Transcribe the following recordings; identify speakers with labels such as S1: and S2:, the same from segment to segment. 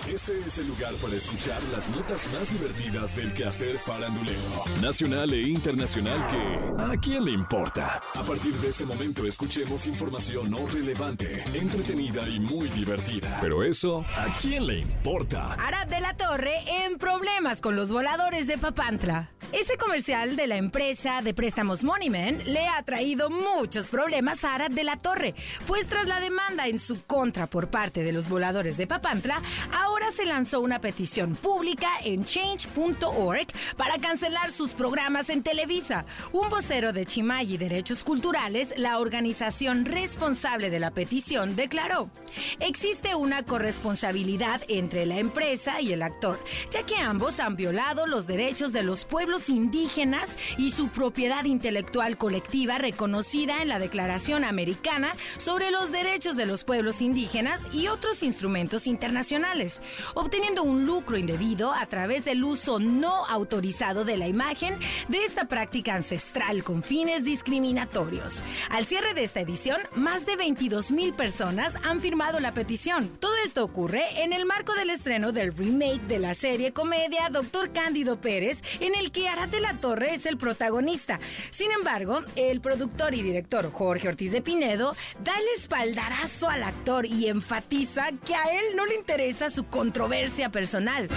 S1: Este es el lugar para escuchar las notas más divertidas del quehacer farandulero, nacional e internacional que ¿a quién le importa? A partir de este momento escuchemos información no relevante, entretenida y muy divertida. Pero eso, ¿a quién le importa?
S2: Arad de la Torre en problemas con los voladores de Papantla. Ese comercial de la empresa de préstamos Moneyman le ha traído muchos problemas a Arad de la Torre, pues tras la demanda en su contra por parte de los voladores de Papantla, ahora se lanzó una petición pública en change.org para cancelar sus programas en Televisa. Un vocero de Chimay Derechos Culturales, la organización responsable de la petición, declaró: Existe una corresponsabilidad entre la empresa y el actor, ya que ambos han violado los derechos de los pueblos indígenas y su propiedad intelectual colectiva reconocida en la Declaración Americana sobre los Derechos de los Pueblos Indígenas y otros instrumentos internacionales, obteniendo un lucro indebido a través del uso no autorizado de la imagen de esta práctica ancestral con fines discriminatorios. Al cierre de esta edición, más de 22 mil personas han firmado la petición. Todo esto ocurre en el marco del estreno del remake de la serie comedia Doctor Cándido Pérez, en el que Arad la Torre es el protagonista. Sin embargo, el productor y director Jorge Ortiz de Pinedo da el espaldarazo al actor y enfatiza que a él no le interesa su controversia personal.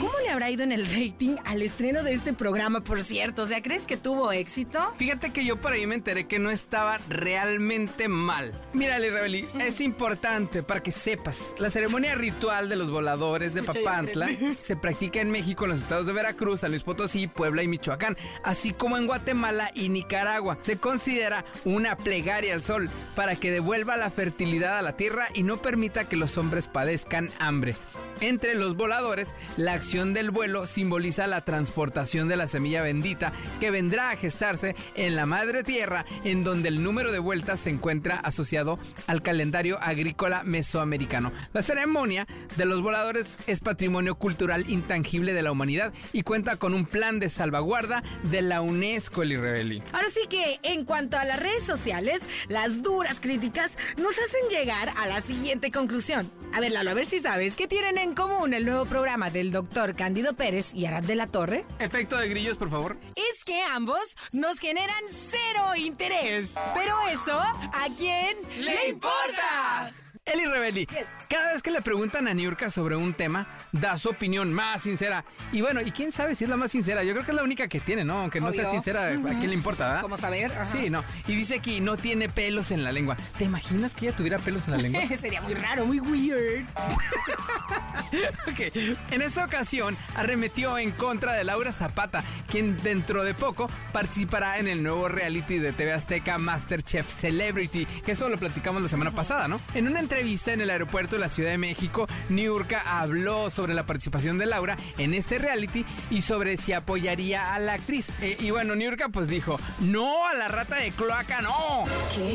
S2: ¿Cómo le habrá ido en el rating al estreno de este programa, por cierto? O sea, ¿crees que tuvo éxito?
S3: Fíjate que yo por ahí me enteré que no estaba realmente mal. Mira, Rebeli, es importante para que sepas. La ceremonia ritual de los voladores de Papantla se practica en México, en los estados de Veracruz, San Luis Potosí, Puebla y Michoacán, así como en Guatemala y Nicaragua. Se considera una plegaria al sol para que devuelva la fertilidad a la tierra y no permita que los hombres padezcan hambre. Entre los voladores, la acción del vuelo simboliza la transportación de la semilla bendita que vendrá a gestarse en la madre tierra, en donde el número de vueltas se encuentra asociado al calendario agrícola mesoamericano. La ceremonia de los voladores es patrimonio cultural intangible de la humanidad y cuenta con un plan de salvaguarda de la UNESCO, el Rebeli.
S2: Ahora sí que, en cuanto a las redes sociales, las duras críticas nos hacen llegar a la siguiente conclusión. A ver, Lalo, a ver si sabes qué tienen en común el nuevo programa del doctor Cándido Pérez y Arad de la Torre.
S3: Efecto de grillos, por favor.
S2: Es que ambos nos generan cero interés. Pero eso, ¿a quién le importa?
S3: Eli Rebeli, cada vez que le preguntan a Niurka sobre un tema, da su opinión más sincera. Y bueno, y quién sabe si es la más sincera. Yo creo que es la única que tiene, ¿no? Aunque no sea sincera, ¿a quién le importa, verdad?
S2: ¿Cómo saber?
S3: Sí, no. Y dice que no tiene pelos en la lengua. ¿Te imaginas que ella tuviera pelos en la lengua?
S2: Sería muy raro, muy weird.
S3: ok. En esta ocasión arremetió en contra de Laura Zapata, quien dentro de poco participará en el nuevo reality de TV Azteca Masterchef Celebrity, que eso lo platicamos la semana pasada, ¿no? En una entrevista en el aeropuerto de la Ciudad de México, Niurka habló sobre la participación de Laura en este reality y sobre si apoyaría a la actriz. Eh, y bueno, Niurka pues dijo, no a la rata de cloaca, no.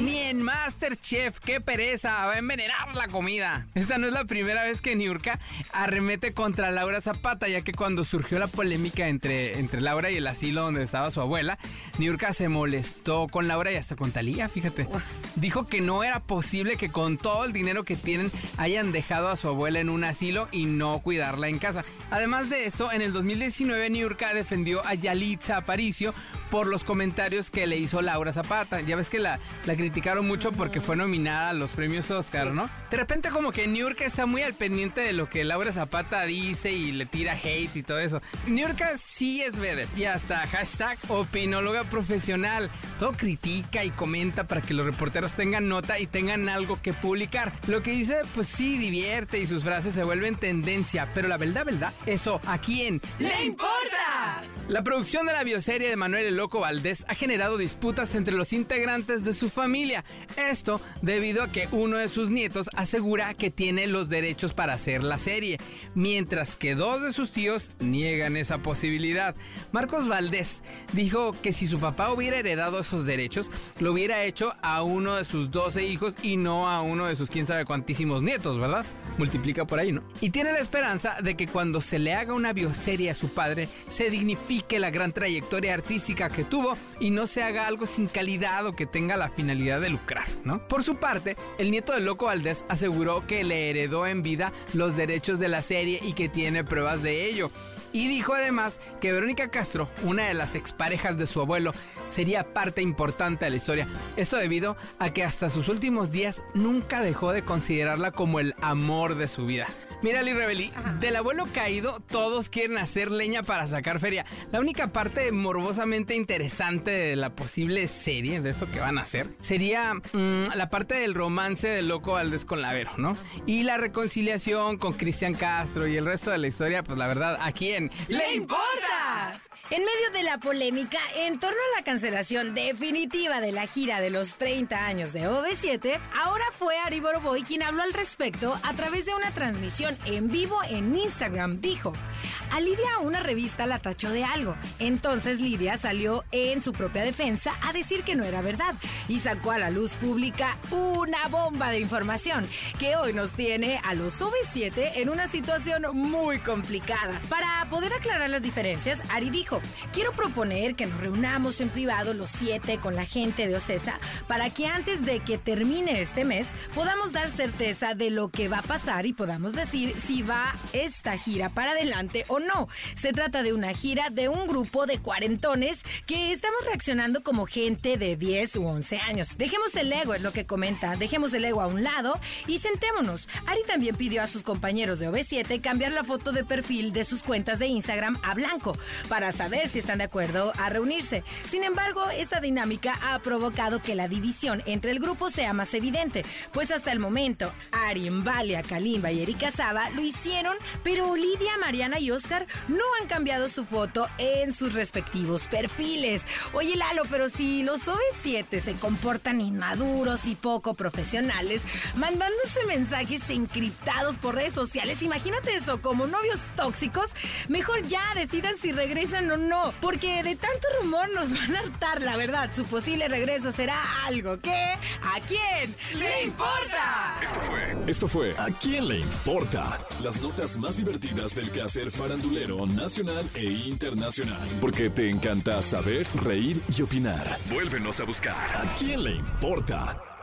S3: Ni en Masterchef, qué pereza, va a envenenar la comida. Esta no es la primera vez que Niurka arremete contra Laura Zapata, ya que cuando surgió la polémica entre, entre Laura y el asilo donde estaba su abuela, Niurka se molestó con Laura y hasta con Talía, fíjate. Dijo que no era posible que con todo el dinero que tienen hayan dejado a su abuela en un asilo y no cuidarla en casa. Además de esto, en el 2019 Niurka defendió a Yalitza Aparicio por los comentarios que le hizo Laura Zapata. Ya ves que la, la criticaron mucho porque fue nominada a los premios Oscar, ¿no? De repente como que Niurka está muy al pendiente de lo que Laura Zapata dice y le tira hate y todo eso. Niurka sí es vedette y hasta hashtag opinóloga profesional. Todo critica y comenta para que los reporteros tengan nota y tengan algo que publicar. Lo que dice, pues sí, divierte y sus frases se vuelven tendencia, pero la verdad, verdad, eso, ¿a quién
S2: ¡Le importa!
S3: La producción de la bioserie de Manuel el Loco Valdés ha generado disputas entre los integrantes de su familia. Esto debido a que uno de sus nietos asegura que tiene los derechos para hacer la serie, mientras que dos de sus tíos niegan esa posibilidad. Marcos Valdés dijo que si su papá hubiera heredado esos derechos, lo hubiera hecho a uno de sus 12 hijos y no a uno de sus quién sabe cuantísimos nietos, ¿verdad? Multiplica por ahí, ¿no? Y tiene la esperanza de que cuando se le haga una bioserie a su padre, se dignifique la gran trayectoria artística que tuvo y no se haga algo sin calidad o que tenga la finalidad de lucrar, ¿no? Por su parte, el nieto del Loco Valdés aseguró que le heredó en vida los derechos de la serie y que tiene pruebas de ello. Y dijo además que Verónica Castro, una de las exparejas de su abuelo, sería parte importante de la historia. Esto debido a que hasta sus últimos días nunca dejó de considerarla como el amor de su vida. Mira, Lee Rebeli, del abuelo caído, todos quieren hacer leña para sacar feria. La única parte morbosamente interesante de la posible serie, de eso que van a hacer, sería mm, la parte del romance del loco Valdés con Lavero, ¿no? Y la reconciliación con Cristian Castro y el resto de la historia, pues la verdad, ¿a quién
S2: le importa? En medio de la polémica en torno a la cancelación definitiva de la gira de los 30 años de OV7, ahora fue Ari Boroboy quien habló al respecto a través de una transmisión en vivo en Instagram. Dijo, a Lidia una revista la tachó de algo. Entonces Lidia salió en su propia defensa a decir que no era verdad y sacó a la luz pública una bomba de información que hoy nos tiene a los OV7 en una situación muy complicada. Para poder aclarar las diferencias, Ari dijo, quiero proponer que nos reunamos en privado los siete con la gente de Ocesa para que antes de que termine este mes podamos dar certeza de lo que va a pasar y podamos decir si va esta gira para adelante o no. Se trata de una gira de un grupo de cuarentones que estamos reaccionando como gente de 10 u 11 años. Dejemos el ego, es lo que comenta, dejemos el ego a un lado y sentémonos. Ari también pidió a sus compañeros de OV7 cambiar la foto de perfil de sus cuentas de Instagram a blanco para saber si están de acuerdo a reunirse. Sin embargo, esta dinámica ha provocado que la división entre el grupo sea más evidente, pues hasta el momento Ari, Valia, Kalimba y Erika Saba lo hicieron, pero Lidia, Mariana y Oscar no han cambiado su foto en sus respectivos perfiles. Oye, Lalo, pero si los OV7 se comportan inmaduros y poco profesionales, mandándose mensajes encriptados por redes sociales, imagínate eso, como novios tóxicos, mejor ya decidan si regresan o no, porque de tanto rumor nos van a hartar, la verdad. Su posible regreso será algo que a quién le importa.
S1: Esto fue. Esto fue ¿A quién le importa? Las notas más divertidas del quehacer farandulero nacional e internacional. Porque te encanta saber, reír y opinar. Vuélvenos a buscar. ¿A quién le importa?